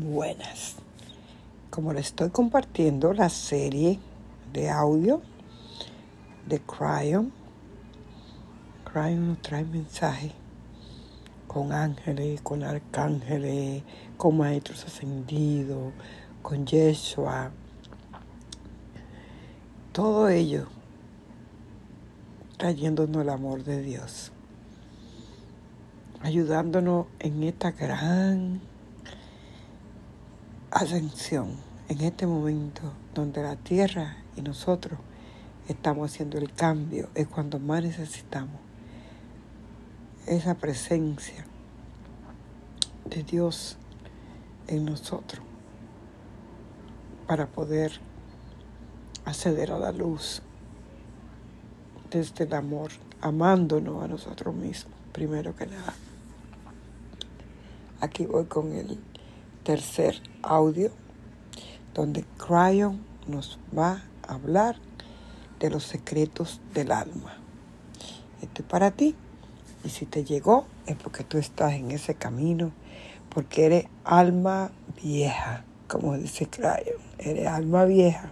buenas. Como le estoy compartiendo la serie de audio de Cryon, Cryon nos trae mensajes con ángeles, con arcángeles, con maestros ascendidos, con Yeshua. Todo ello trayéndonos el amor de Dios, ayudándonos en esta gran ascensión, en este momento donde la tierra y nosotros estamos haciendo el cambio, es cuando más necesitamos esa presencia de Dios en nosotros para poder acceder a la luz desde el amor, amándonos a nosotros mismos, primero que nada. Aquí voy con el tercer audio, donde Cryon nos va a hablar de los secretos del alma. Esto es para ti. Y si te llegó, es porque tú estás en ese camino, porque eres alma vieja, como dice Cryon. Eres alma vieja.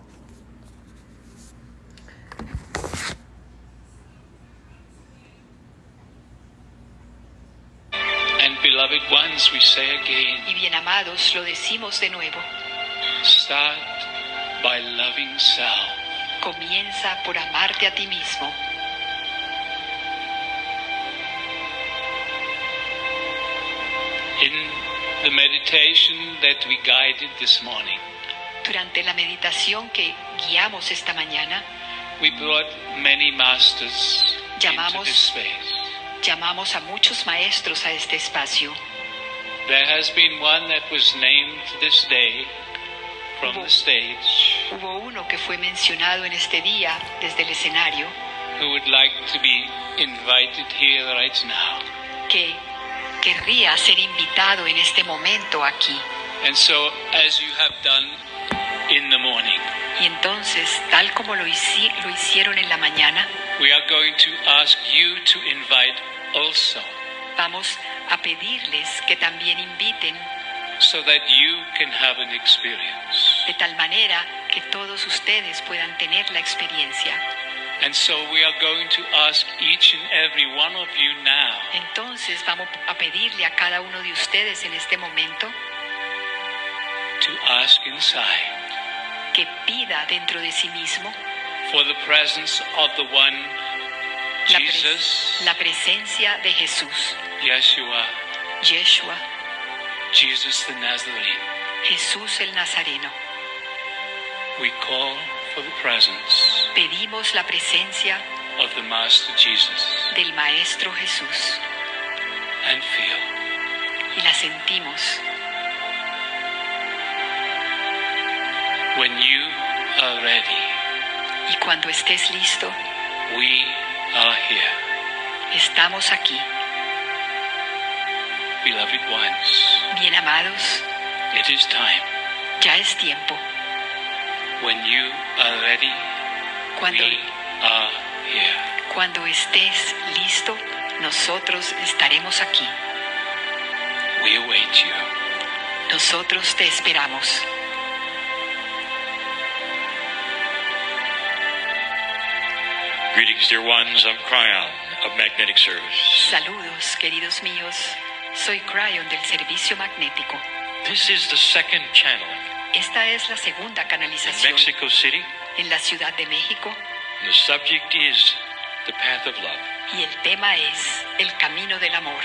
Y bien amados, lo decimos de nuevo. start by loving self. Comienza por amarte a ti mismo. In the meditation that we guided this morning, Durante la meditación que guiamos esta mañana, we brought many masters into Llamamos- this space. llamamos a muchos maestros a este espacio. There has been one that was named this day from the stage Hubo uno que fue mencionado en este día desde el escenario who would like to be invited here right now. que querría ser invitado en este momento aquí. And so, as you have done in the morning, Y entonces, tal como lo, hici- lo hicieron en la mañana, we are going to ask you to invite also vamos a pedirles que también inviten so that you can have an experience. de tal manera que todos ustedes puedan tener la experiencia. And so we are going to ask each and every one of you now Entonces vamos a pedirle a cada uno de ustedes en este momento to ask inside que pida dentro de sí mismo for the presence of the one la, pres- Jesus, la presencia de Jesús, Yeshua, Yeshua, Jesus the Nazarene. Jesús el Nazareno. We call for the presence Pedimos la presencia of the Master Jesus del Maestro Jesús and feel y la sentimos. when you are ready, Y cuando estés listo, we are here. estamos aquí. Beloved ones, Bien amados, it is time. ya es tiempo. When you are ready, Cuando, we are here. cuando estés listo, nosotros estaremos aquí. We await you. Nosotros te esperamos. Greetings, dear ones. I'm Cryon of Magnetic Service. Saludos, queridos míos. Soy Cryon del Servicio Magnético. This is the second channeling Esta es la segunda in canalización Mexico City. en la Ciudad de México And the subject is the path of love. y el tema es el camino del amor.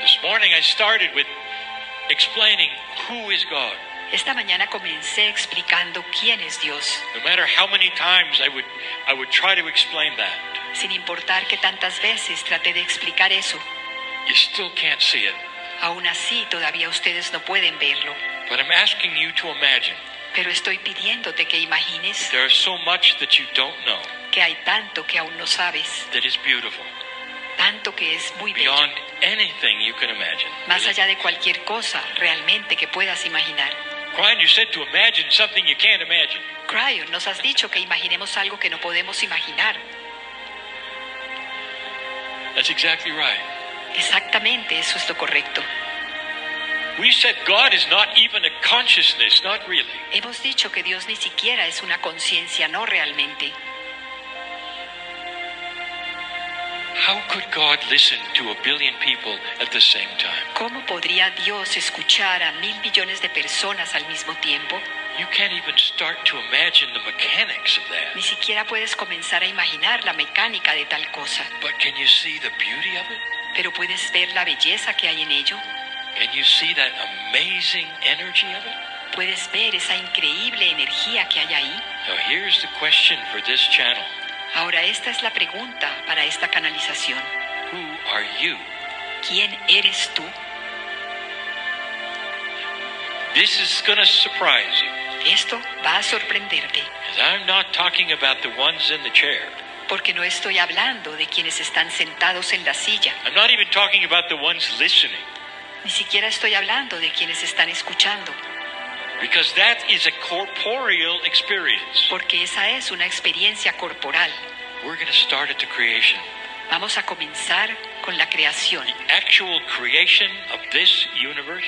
This morning I started with explaining who is God. Esta mañana comencé explicando quién es Dios, No matter how many times I would I would try to explain that, sin importar que tantas veces traté de explicar eso. you still can't see it. Aún así, todavía ustedes no pueden verlo. But I'm asking you to imagine Pero estoy pidiéndote que imagines there is so much that you don't know que hay tanto que aún no sabes, that is beautiful, tanto que es muy bello, beyond anything you can imagine. más allá de cualquier cosa realmente que puedas imaginar. Brian, you said to imagine something you can't imagine. Cryon, nos has dicho que imaginemos algo que no podemos imaginar. That's exactly right. Exactamente, eso es lo correcto. We said God is not even a consciousness, not really. Hemos dicho que Dios ni siquiera es una conciencia, no realmente. ¿Cómo podría Dios escuchar a mil millones de personas al mismo tiempo? You can't even start to imagine the mechanics of that. Ni siquiera puedes comenzar a imaginar la mecánica de tal cosa. But can you see the beauty of it? Pero puedes ver la belleza que hay en ello. Can you see that amazing energy of it? Puedes ver esa increíble energía que hay ahí. Now, here's the question for this channel Ahora esta es la pregunta para esta canalización. Who are you? ¿Quién eres tú? This is to surprise you. Esto va a sorprenderte, I'm not talking about the ones in the chair. porque no estoy hablando de quienes están sentados en la silla, I'm not even talking about the ones listening. ni siquiera estoy hablando de quienes están escuchando, Because that is a corporeal experience. porque esa es una experiencia corporal. We're going to start at the creation. Vamos a comenzar con la creación, The actual creation of this universe.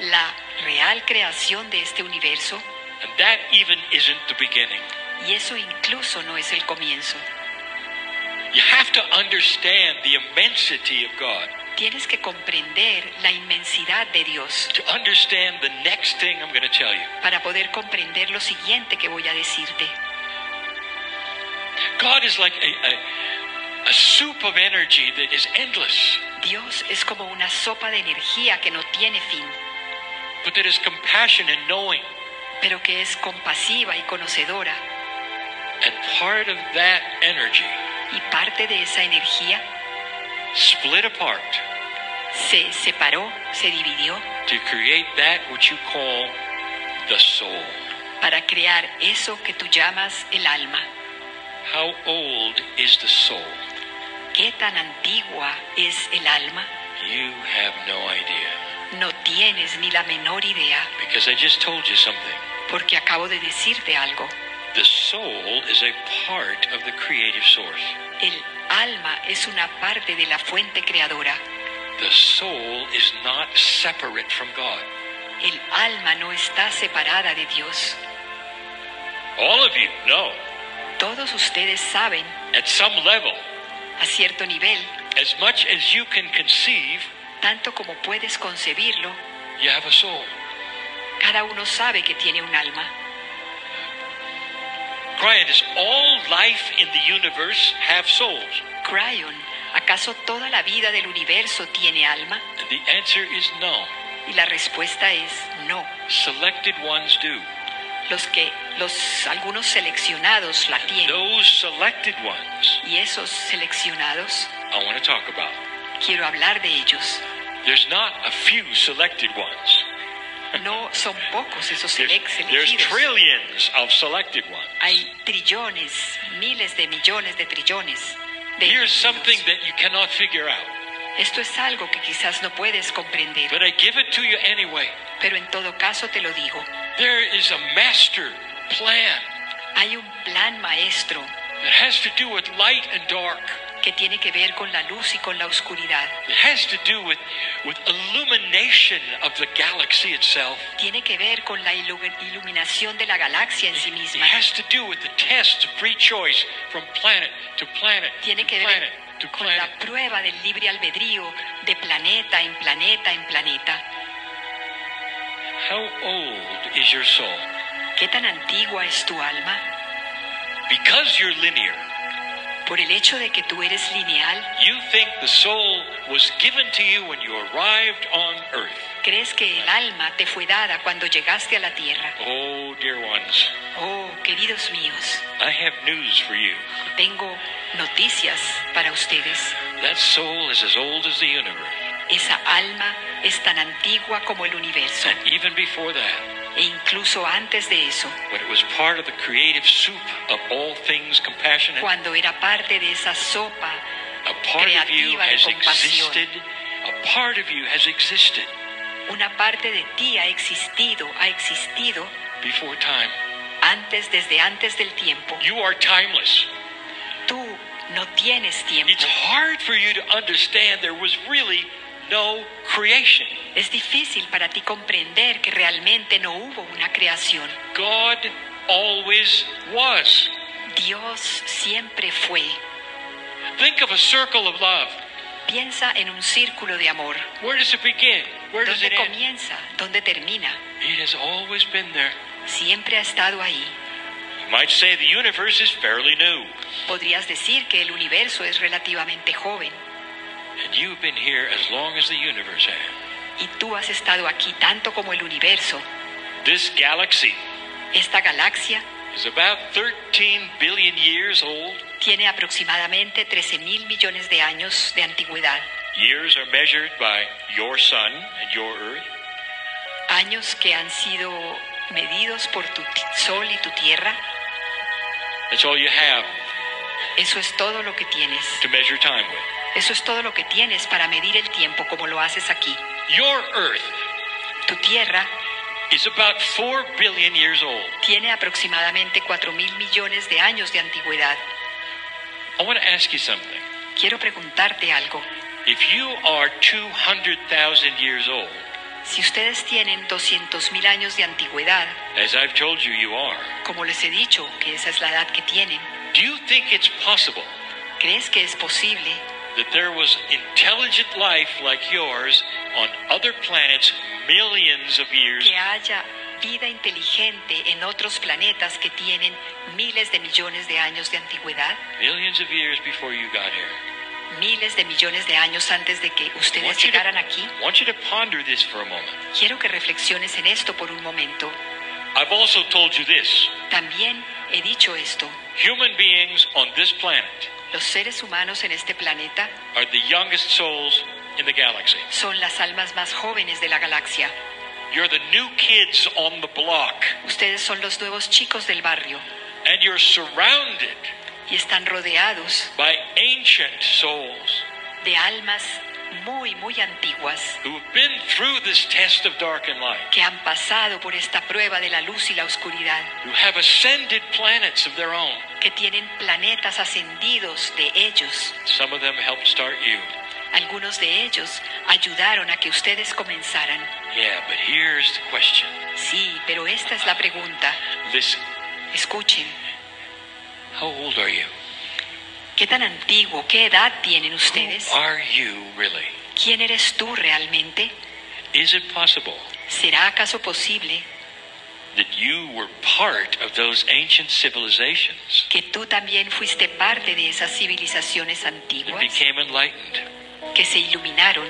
la real creación de este universo, And that even isn't the beginning. y eso incluso no es el comienzo. You have to understand the immensity of God Tienes que comprender la inmensidad de Dios to understand the next thing I'm going to tell you. para poder comprender lo siguiente que voy a decirte. God is like a, a, a soup of energy that is endless, Dios es como una sopa de energía que no tiene fin, but that is compassion and knowing. pero que es compasiva y conocedora. And part of that energy Y parte de esa energía split apart se separó, se dividió to create that which you call the soul. para crear eso que tú llamas el alma. How old is the soul? ¿Qué tan antigua es el alma? You have no idea. No tienes ni la menor idea, Because I just told you something. porque acabo de decirte algo. The soul is a part of the creative source. El alma es una parte de la fuente creadora. The soul is not separate from God. El alma no está separada de Dios. All of you know, Todos ustedes saben, at some level, a cierto nivel, as much as you can conceive, tanto como puedes concebirlo, you have a soul. cada uno sabe que tiene un alma. Brian, does all life in the universe have souls? Cryon, ¿acaso toda la vida del universo tiene alma? And the answer is no. Y la respuesta es no. Selected ones do. Los que, los, algunos seleccionados la tienen. Those selected ones Y esos seleccionados, I want to talk about. quiero hablar de ellos. There's not a few selected ones. No son pocos esos there's elegidos. trillions of selected ones. Hay trillones, miles de millones de trillones. De Here's something that you cannot figure out, Esto es algo que quizás no puedes comprender, but I give it to you anyway. pero en todo caso te lo digo. There is a master plan Hay un plan maestro that has to do with light and dark. Que tiene que ver con la luz y con la oscuridad. It has to do with, with illumination of the galaxy itself. Tiene que ver con la ilu- iluminación de la galaxia en sí It misma. has to do with the test of free choice from planet to planet Tiene que ver con la prueba del libre albedrío de planeta en planeta en planeta. How old is your soul? ¿Qué tan antigua es tu alma? Because you're linear, Por el hecho de que tú eres lineal, you think the soul was given to you when you arrived on earth. crees que el alma te fue dada cuando llegaste a la tierra. Oh, dear ones, Oh, queridos míos, I have news for you. tengo noticias para ustedes. That soul is as old as the universe. Alma es tan antigua como el universo. And even before that, E incluso antes de eso, cuando era parte de esa sopa, a part of you creativa de has compasión. una parte de ti ha existido, ha existido before time. antes, desde antes del tiempo. You are timeless. Tú no tienes tiempo. It's hard for you to understand there was really no creation. Es difícil para ti comprender que realmente no hubo una creación. God always was. Dios siempre fue. Think of a circle of love. Piensa en un círculo de amor. Where does it begin? Where does ¿Dónde it end? comienza? ¿Dónde termina? It has always been there. Siempre ha estado ahí. You might say the universe is fairly new, Podrías decir que el universo es relativamente joven y tú has estado aquí tanto como el universo. This galaxy Esta galaxia is about 13 billion years old. tiene aproximadamente 13 mil millones de años de antigüedad, Years are measured by your sun and your earth. años que han sido medidos por tu ti- sol y tu tierra. That's all you have Eso es todo lo que tienes. to measure time with. Eso es todo lo que tienes para medir el tiempo como lo haces aquí. Your earth Tu tierra is about 4 billion years old. tiene aproximadamente 4 mil millones de años de antigüedad. I want to ask you something. Quiero preguntarte algo. If you are 200,000 years old, Si ustedes tienen 200 mil años de antigüedad, as I've told you you are, como les he dicho que esa es la edad que tienen, do you think it's possible ¿crees que es posible that there was intelligent life like yours on other planets millions of years que haya vida inteligente en otros planetas que tienen miles de millones de años de antigüedad? millions of years before you got here. Miles de millones de años antes de que I ustedes want you, llegaran aquí. to, want you to ponder this for a moment. Quiero que reflexiones en esto por un momento. I've also told you this. También he dicho esto. Human beings on this planet Los seres humanos en este planeta are the youngest souls in the galaxy. son las almas más jóvenes de la galaxia. You're the new kids on the block, Ustedes son los nuevos chicos del barrio and you're surrounded y están rodeados by ancient souls de almas muy, muy antiguas who have been through this test of dark and light, que han pasado por esta prueba de la luz y la oscuridad, who have ascended planets of their own. Que tienen planetas ascendidos de ellos. Some of them helped start you. Algunos de ellos ayudaron a que ustedes comenzaran. Yeah, but here's the question. Sí, pero esta es la pregunta. Listen, Escuchen, how old are you? ¿qué tan antiguo, qué edad tienen ustedes? Who are you really? ¿Quién eres tú realmente? Is it possible ¿Será acaso posible que tú también fuiste parte de esas civilizaciones that antiguas became enlightened? que se iluminaron?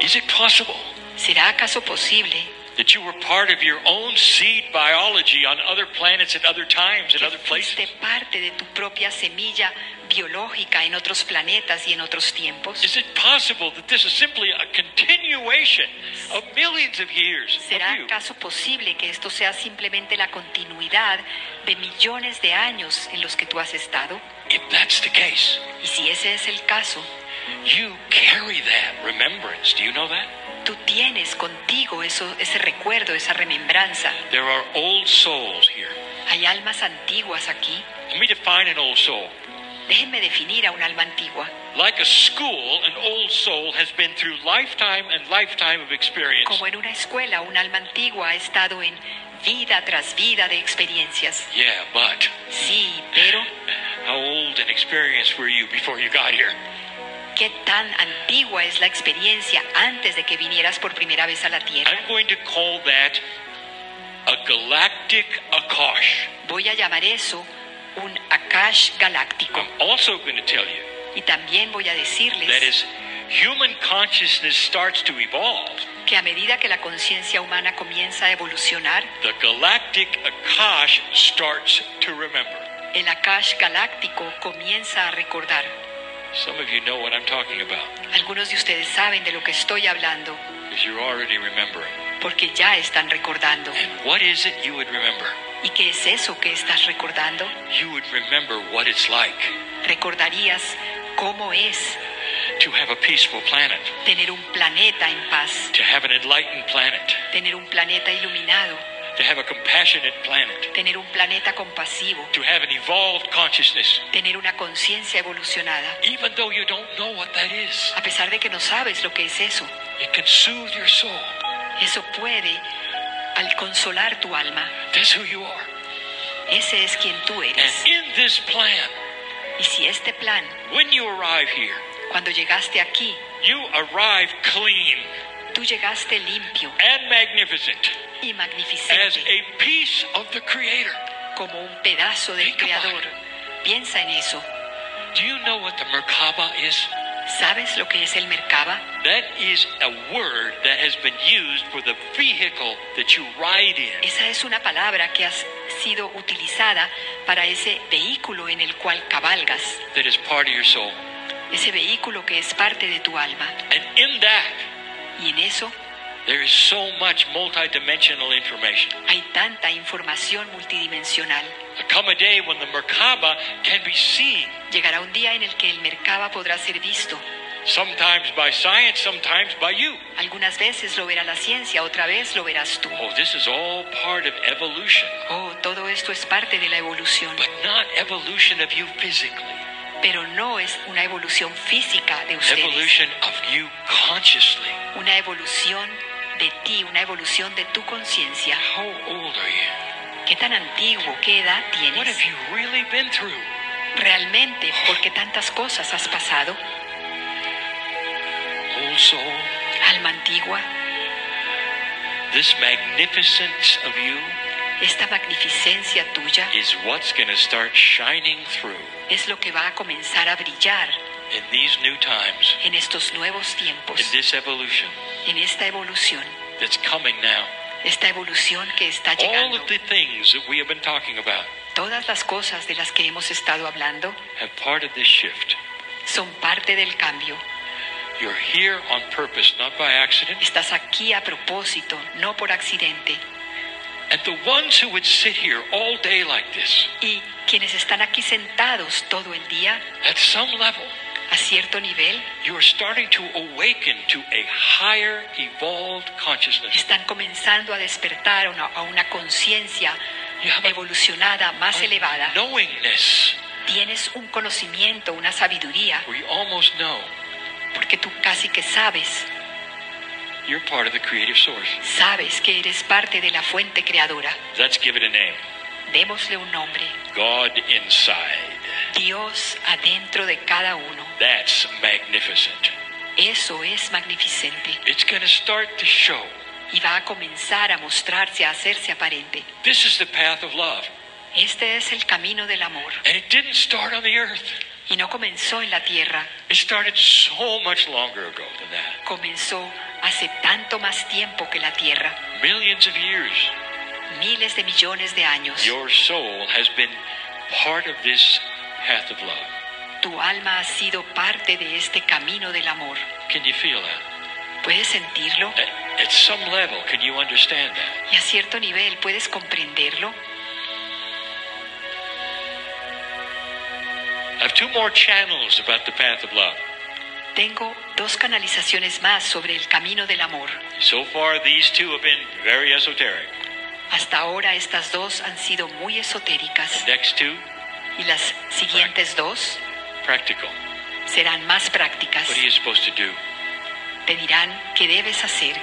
Is it possible ¿Será acaso posible that you were part of your own seed biology on other planets at other times and other places? fuiste parte de tu propia semilla biológica en otros planetas y en otros tiempos? Is it possible that this is simply a continuation of millions of years ¿Será of you? acaso posible que esto sea simplemente la continuidad de millones de años en los que tú has estado? If that's the case, Y si ese es el caso, you carry that remembrance. Do you know that? tú tienes contigo eso, ese recuerdo, esa remembranza. There are old souls here. Hay almas antiguas aquí. Let me define an old soul. Déjenme definir a un alma antigua. Like a school, an old soul has been through lifetime and lifetime of experience. Como en una escuela, un alma antigua ha estado en vida tras vida de experiencias. Yeah, but Sí, pero how old and experienced were you before you got here? ¿Qué tan antigua es la experiencia antes de que vinieras por primera vez a la Tierra? I'm going to call that a galactic Akash. Voy a llamar eso un Akash galáctico. I'm also going to tell you Y también voy a that decirles as human consciousness starts to evolve, que a medida que la conciencia humana comienza a evolucionar, the galactic Akash starts to remember. el Akash galáctico comienza a recordar. Some of you know what I'm talking about Algunos de ustedes saben de lo que estoy hablando because you're already remembering. porque ya están recordando. And what is it you would remember? ¿Y qué es eso que estás recordando? You would remember what it's like Recordarías cómo es to have a peaceful planet, tener un planeta en paz, to have an enlightened planet, tener un planeta iluminado, to have a compassionate planet, tener un planeta compasivo, to have an evolved consciousness, tener una conciencia evolucionada. even though you don't know what that is. A pesar de que no sabes lo que es eso, It can soothe your soul. eso puede al consolar tu alma. That's who you are. Ese es quien tú And eres. in this plan, Y si este plan, when you arrive here, cuando llegaste aquí, you arrive clean tú llegaste limpio and magnificent y as magnificente a piece of the Creator. como un pedazo del Think Creador. Piensa en eso. Do you know what the Merkaba is? ¿Sabes lo que es el Merkaba? That is a word that has been used for the vehicle that you ride in. Esa es una palabra que ha sido utilizada para ese vehículo en el cual cabalgas, that is part of your soul. ese vehículo que es parte de tu alma. And in that, Y en eso there is so much multidimensional information. hay tanta información multidimensional. Come a day when the Merkaba can be seen, Llegará un día en el que el Merkaba podrá ser visto. sometimes by science, sometimes by you. Algunas veces lo verá la ciencia, otra vez lo verás tú. Oh, this is all part of evolution, Oh, todo esto es parte de la evolución, but not evolution of you physically. Pero no es una evolución física de ustedes, una evolución de ti, una evolución de tu conciencia. How old are you? ¿Qué tan antiguo, qué edad What tienes? have you really been through? Realmente, ¿por qué tantas cosas has pasado? Alma antigua, this magnificence of you esta magnificencia tuya is what's going to start shining through es lo que va a comenzar a brillar in these new times, en estos nuevos tiempos, in this evolution en esta evolución, that's coming now. esta evolución que está All llegando. of the things that we have been talking about Todas las cosas de las que hemos estado hablando have part of this shift. son parte del cambio. You're here on purpose, not by accident. Estás aquí a propósito, no por accidente. And the ones who would sit here all day like this, Y quienes están aquí sentados todo el día, at some level, a cierto nivel, you are starting to awaken to a higher evolved consciousness. están comenzando a despertar a una, a una conciencia evolucionada más elevada. knowingness Tienes un conocimiento, una sabiduría, you almost know porque tú casi que sabes, you're part of the creative source. sabes que eres parte de la fuente creadora. Let's give it a name Démosle un nombre. God inside. Dios adentro de cada uno. That's magnificent. Eso es magnificente It's going to start to show. y va a comenzar a mostrarse, a hacerse aparente. This is the path of love. Este es el camino del amor And it didn't start on the earth. y no comenzó en la tierra, It started so much longer ago than that. comenzó hace tanto más tiempo que la tierra, Millions of years. Miles de millones de años. Your soul has been part of this path of love. Tu alma ha sido parte de este camino del amor. Can you feel that? ¿Puedes sentirlo? At, at some level, can you understand that? Y a cierto nivel, ¿puedes comprenderlo? I have two more channels about the path of love. Tengo dos canalizaciones más sobre el camino del amor. So far, these two have been very esoteric. Hasta ahora estas dos han sido muy esotéricas Next two, y las siguientes dos practical. serán más prácticas. What are you supposed to do? Te dirán qué debes hacer,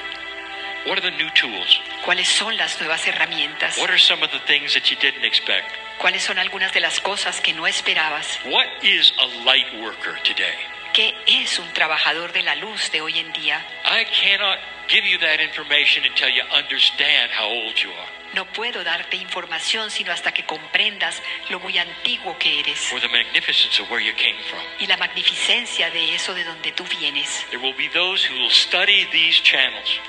What are the new tools? cuáles son las nuevas herramientas, What are some of the things that you didn't expect? cuáles son algunas de las cosas que no esperabas. What is a light worker today? ¿Qué es un trabajador de la luz de hoy en día? I cannot give you that information until you understand how old you are No puedo darte información sino hasta que comprendas lo muy antiguo que eres or the magnificence of where you came from. y la magnificencia de eso de donde tú vienes. There will be those who will study these channels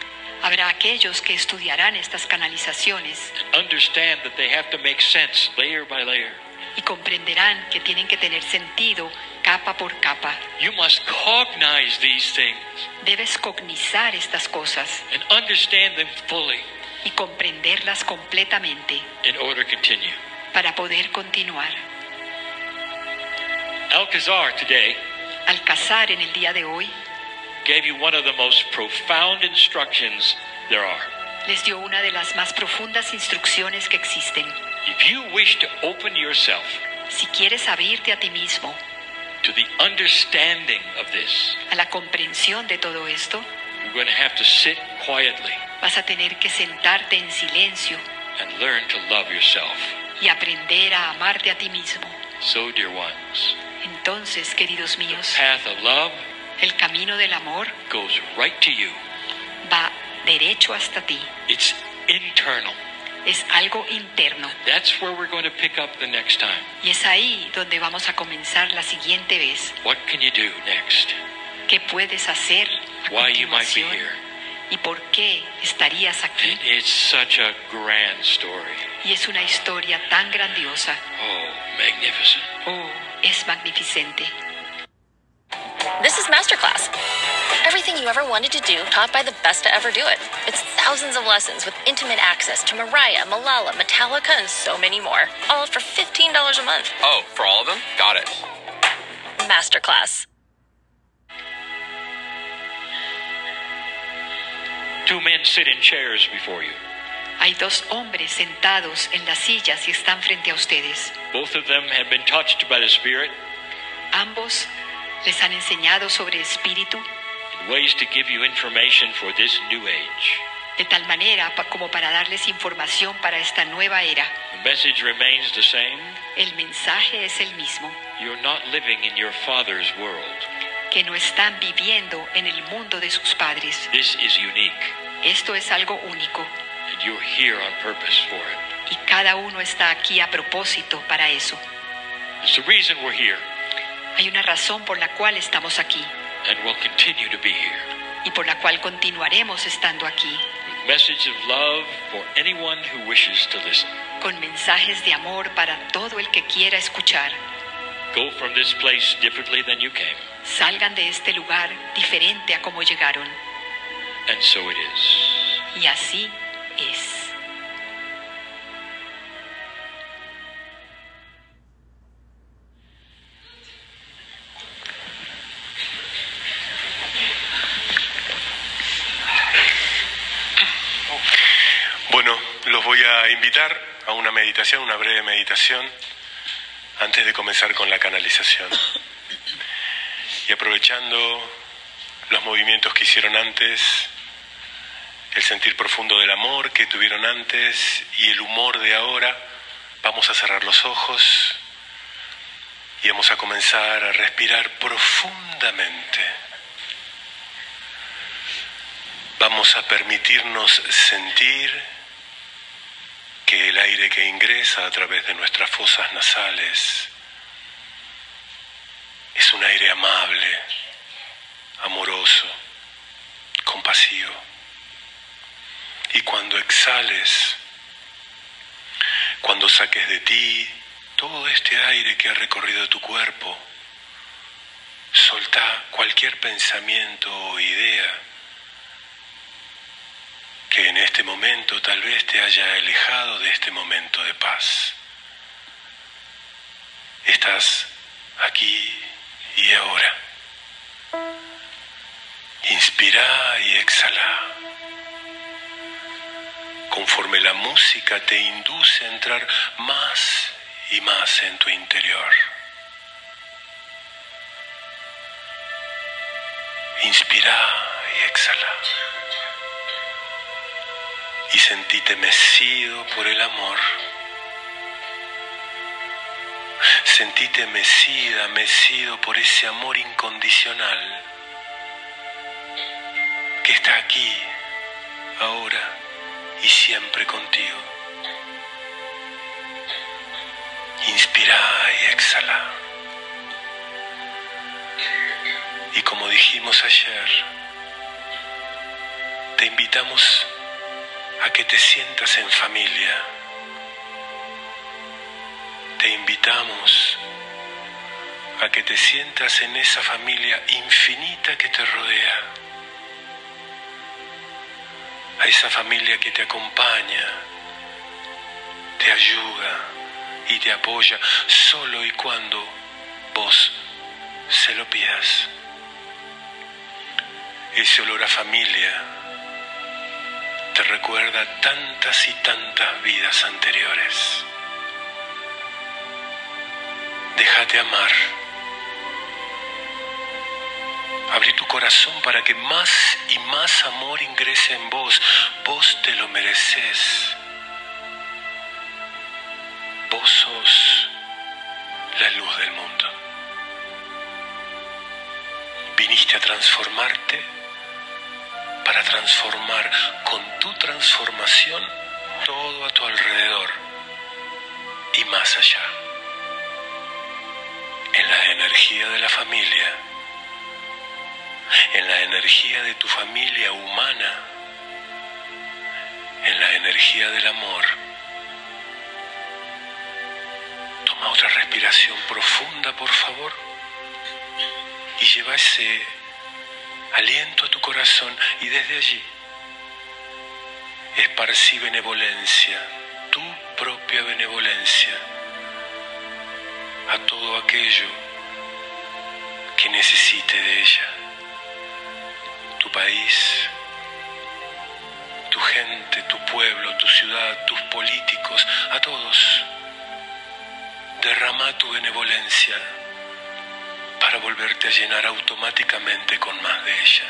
Habrá aquellos que estudiarán estas canalizaciones and understand that they have to make sense layer by layer. y comprenderán que tienen que tener sentido capa por capa. You must cognize these things Debes cognizar estas cosas and understand them fully y comprenderlas completamente in order to continue. para poder continuar. Alcazar today Alcazar en el día de hoy gave you one of the most profound instructions there are. les dio una de las más profundas instrucciones que existen. If you wish to open yourself Si quieres abrirte a ti mismo, to the understanding of this, a la comprensión de todo esto, you're going to have to sit quietly vas a tener que sentarte en silencio and learn to love yourself. y aprender a amarte a ti mismo. So, dear ones, Entonces, queridos míos, path of love el camino del amor goes right to you. va derecho hasta ti. It's internal. Es algo interno. That's where we're going to pick up the next time. Y es ahí donde vamos a comenzar la siguiente vez. What can you do next? ¿Qué puedes hacer a Why you might be here. ¿Y por qué estarías aquí? It's such a grand story. Y es una historia tan grandiosa. Oh, magnificent. Oh, es magnificente. This is Masterclass. Everything you ever wanted to do, taught by the best to ever do it. It's thousands of lessons with intimate access to Mariah, Malala, Metallica, and so many more. All for $15 a month. Oh, for all of them? Got it. Masterclass. Two men sit in chairs before you. Hay dos hombres sentados en las sillas y están frente a ustedes. Both of them have been touched by the Spirit Ambos les han enseñado sobre espíritu in ways to give you information for this new age. de tal manera como para darles información para esta nueva era. The message remains the same. El mensaje es el mismo, You're not living in your Father's world. que no están viviendo en el mundo de sus padres. This is unique, Esto es algo único and you're here on purpose for it. y cada uno está aquí a propósito para eso. It's the reason we're here Hay una razón por la cual estamos aquí and will continue to be here. y por la cual continuaremos estando aquí, With message of love for anyone who wishes to listen. con mensajes de amor para todo el que quiera escuchar. Go from this place differently than you came, Salgan de este lugar diferente a como llegaron. and so it is. Y así es. Invitar a una meditación, una breve meditación, antes de comenzar con la canalización. Y aprovechando los movimientos que hicieron antes, el sentir profundo del amor que tuvieron antes y el humor de ahora, vamos a cerrar los ojos y vamos a comenzar a respirar profundamente. Vamos a permitirnos sentir que el aire que ingresa a través de nuestras fosas nasales es un aire amable, amoroso, compasivo. Y cuando exhales, cuando saques de ti todo este aire que ha recorrido tu cuerpo, solta cualquier pensamiento o idea en este momento tal vez te haya alejado de este momento de paz. Estás aquí y ahora. Inspira y exhala. Conforme la música te induce a entrar más y más en tu interior. Inspira y exhala y sentíte mecido por el amor. Sentíte mecida, mecido por ese amor incondicional que está aquí, ahora y siempre contigo. Inspira y exhala. Y como dijimos ayer, te invitamos a que te sientas en familia. Te invitamos a que te sientas en esa familia infinita que te rodea. A esa familia que te acompaña, te ayuda y te apoya solo y cuando vos se lo pidas. Ese olor a familia te recuerda tantas y tantas vidas anteriores. Déjate amar. Abrí tu corazón para que más y más amor ingrese en vos. Vos te lo mereces. Vos sos la luz del mundo. Viniste a transformarte para transformar energía de tu familia humana, en la energía del amor. Toma otra respiración profunda, por favor, y lleva ese aliento a tu corazón y desde allí esparcí benevolencia, tu propia benevolencia, a todo aquello que necesite de ella, país, tu gente, tu pueblo, tu ciudad, tus políticos, a todos. Derrama tu benevolencia para volverte a llenar automáticamente con más de ella.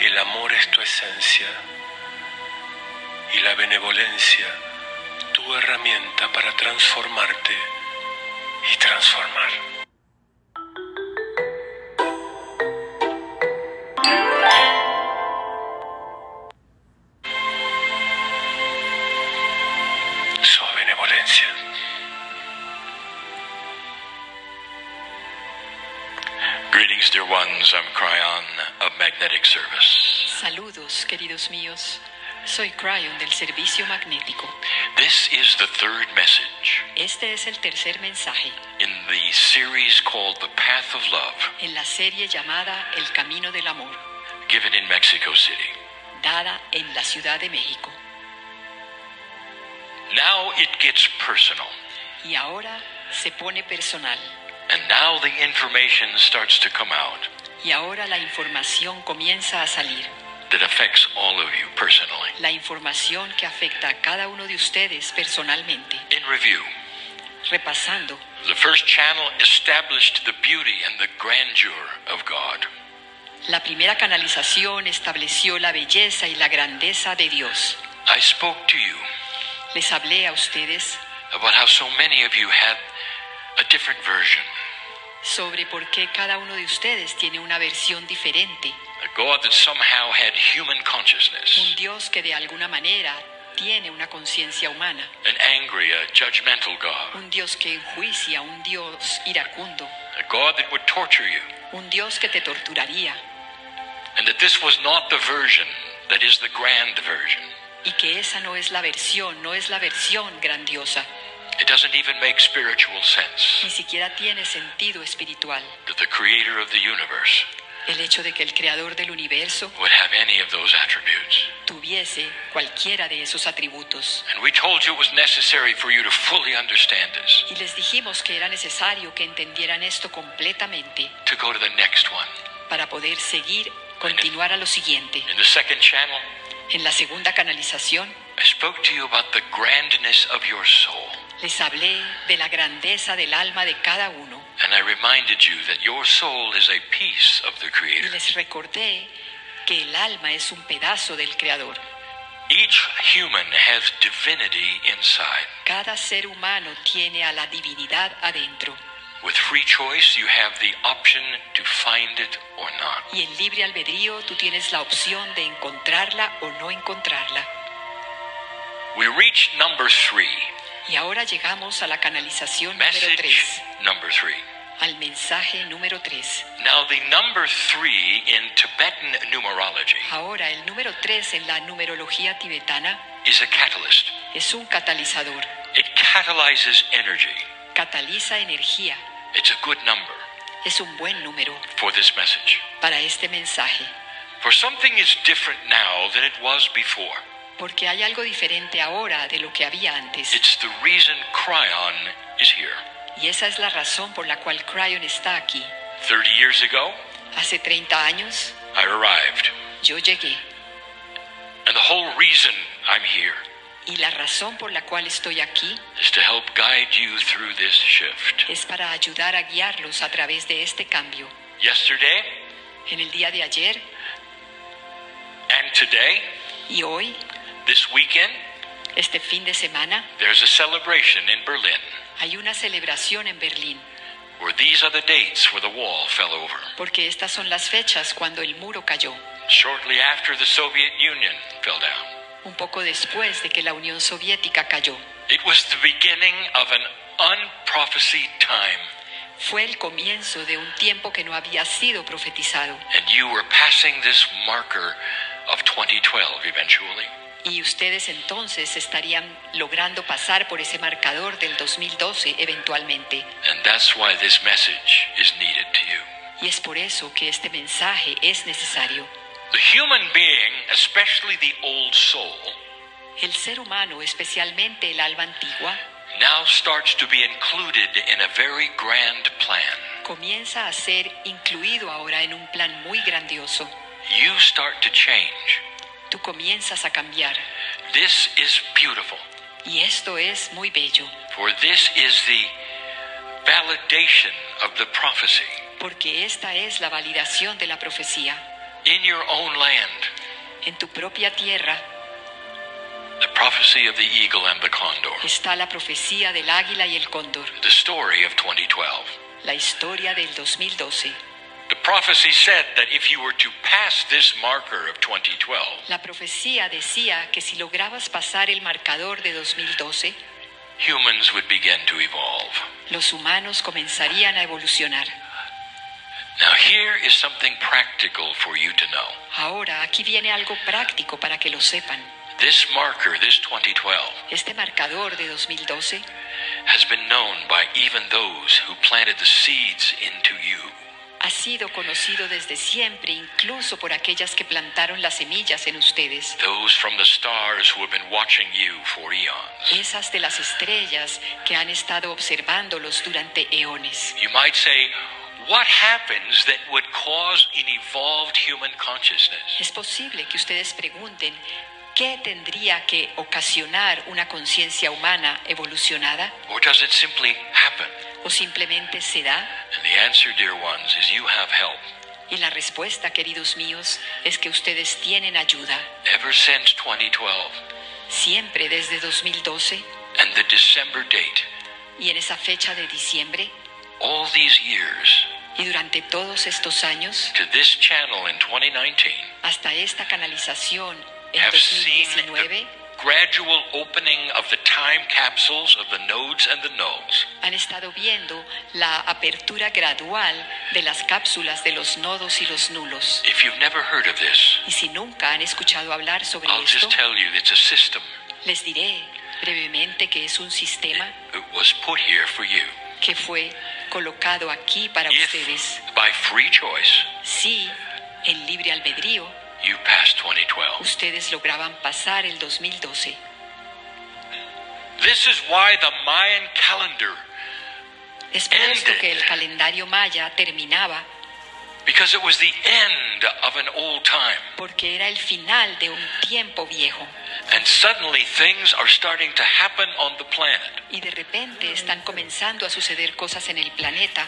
El amor es tu esencia y la benevolencia tu herramienta para transformarte y transformar. Queridos míos. Soy Cryon del Servicio Magnético. This is the third message Este es el tercer mensaje in the series called The Path of Love, en la serie llamada El Camino del Amor, given in Mexico City. dada en la Ciudad de México. Now it gets personal, Y ahora se pone personal. and now the information starts to come out Y ahora la información comienza a salir. That affects all of you personally. La información que afecta a cada uno de ustedes personalmente. In review, Repasando, the first channel established the beauty and the grandeur of God. la primera canalización estableció la belleza y la grandeza de Dios. I spoke to you Les hablé a ustedes about how so many of you had a different version. sobre por qué cada uno de ustedes tiene una versión diferente. A God that somehow had human consciousness, Un Dios que de alguna manera tiene una conciencia humana. an angry, a judgmental God, Un Dios que enjuicia, un Dios iracundo. a God that would torture you, Un Dios que te torturaría. and that this was not the version that is the grand version. Y que esa no es la versión, no es la versión grandiosa. It doesn't even make spiritual sense Ni siquiera tiene sentido espiritual. that the creator of the universe El hecho de que el creador del universo would have any of those attributes. tuviese cualquiera de esos atributos. And we told you it was necessary for you to fully understand this, Y les dijimos que era necesario que entendieran esto completamente to go to the next one. para poder seguir, continuar a lo siguiente. In the second channel, En la segunda canalización I spoke to you about the grandness of your soul. les hablé de la grandeza del alma de cada uno And I reminded you that your soul is a piece of the y Creator. les recordé que el alma es un pedazo del creador. Each human has divinity inside. Cada ser humano tiene a la divinidad adentro With free choice, you have the option to find it or not. y en libre albedrío tú tienes la opción de encontrarla o no encontrarla. We reach number three, Y ahora llegamos a la canalización número message 3, number three. al mensaje número 3. Now, the number three in Tibetan numerology Ahora el número 3 en la numerología tibetana is a catalyst. es un catalizador, It catalyzes energy. cataliza energía, It's a good number es un buen número for this message. para este mensaje, For something is different now than it was before. Porque hay algo diferente ahora de lo que había antes. It's the reason Cryon is here. Y esa es la razón por la cual Cryon está aquí. 30 years ago, Hace 30 años I arrived. yo llegué reason I'm here Y la razón por la cual estoy aquí is to help guide you through this shift. es para ayudar a guiarlos a través de este cambio. Yesterday En el día de ayer and today, y hoy, this weekend, este fin de semana, there's a celebration in Berlin hay una celebración en Berlín, where these are the dates where the wall fell over. porque estas son las fechas cuando el muro cayó, Shortly after the Soviet Union fell down. un poco después de que la Unión Soviética cayó. It was the beginning of an unprophesied time, Fue el comienzo de un tiempo que no había sido profetizado and you were passing this marker of 2012 eventually. Y ustedes entonces estarían logrando pasar por ese marcador del 2012 eventualmente. And that's why this message is needed to you. Y es por eso que este mensaje es necesario. The human being, especially the old soul, El ser humano, especialmente el alma antigua, now starts to be included in a very grand plan. comienza a ser incluido ahora en un plan muy grandioso. You start to change. Tú comienzas a cambiar. This is beautiful, Y esto es muy bello, for this is the validation of the prophecy porque esta es la validación de la profecía. in your own land. En tu propia tierra The prophecy of the eagle and the condor. está la profecía del águila y el cóndor, The story of 2012. la historia del 2012. La profecía decía que si lograbas pasar el marcador de 2012, humans would begin to evolve. los humanos comenzarían a evolucionar. Now, here is something practical for you to know. Ahora, aquí viene algo práctico para que lo sepan. This marker, this 2012, Este marcador de 2012 has been known by even those who planted the seeds into you. Ha sido conocido desde siempre, incluso por aquellas que plantaron las semillas en ustedes, Those from the stars who have been watching you for eons. esas de las estrellas que han estado observándolos durante eones. You might say, what happens that would cause an evolved human consciousness? Es posible que ustedes pregunten, ¿qué tendría que ocasionar una conciencia humana evolucionada? Or does it simply happen? ¿O simplemente se da? And the answer, dear ones, is you have help. Y la respuesta, queridos míos, es que ustedes tienen ayuda. Ever since 2012 Siempre desde 2012 and the December date, y en esa fecha de diciembre all these years, y durante todos estos años, to this channel in 2019, hasta esta canalización en have seen 2019, the gradual opening of the time capsules of the nodes and the nulls. han estado viendo la apertura gradual de las cápsulas de los nodos y los nulos. If you've never heard of this, Y si nunca han escuchado hablar sobre esto, just tell you it's a system. les diré brevemente que es un sistema It was put here for you. que fue colocado aquí para ustedes. by free choice, en libre albedrío, you passed 2012. ustedes lograban pasar el 2012. This is why the Mayan calendar, Es por esto que el calendario maya terminaba, because it was the end of an old time. porque era el final de un tiempo viejo. And suddenly things are starting to happen on the planet. Y de repente están comenzando a suceder cosas en el planeta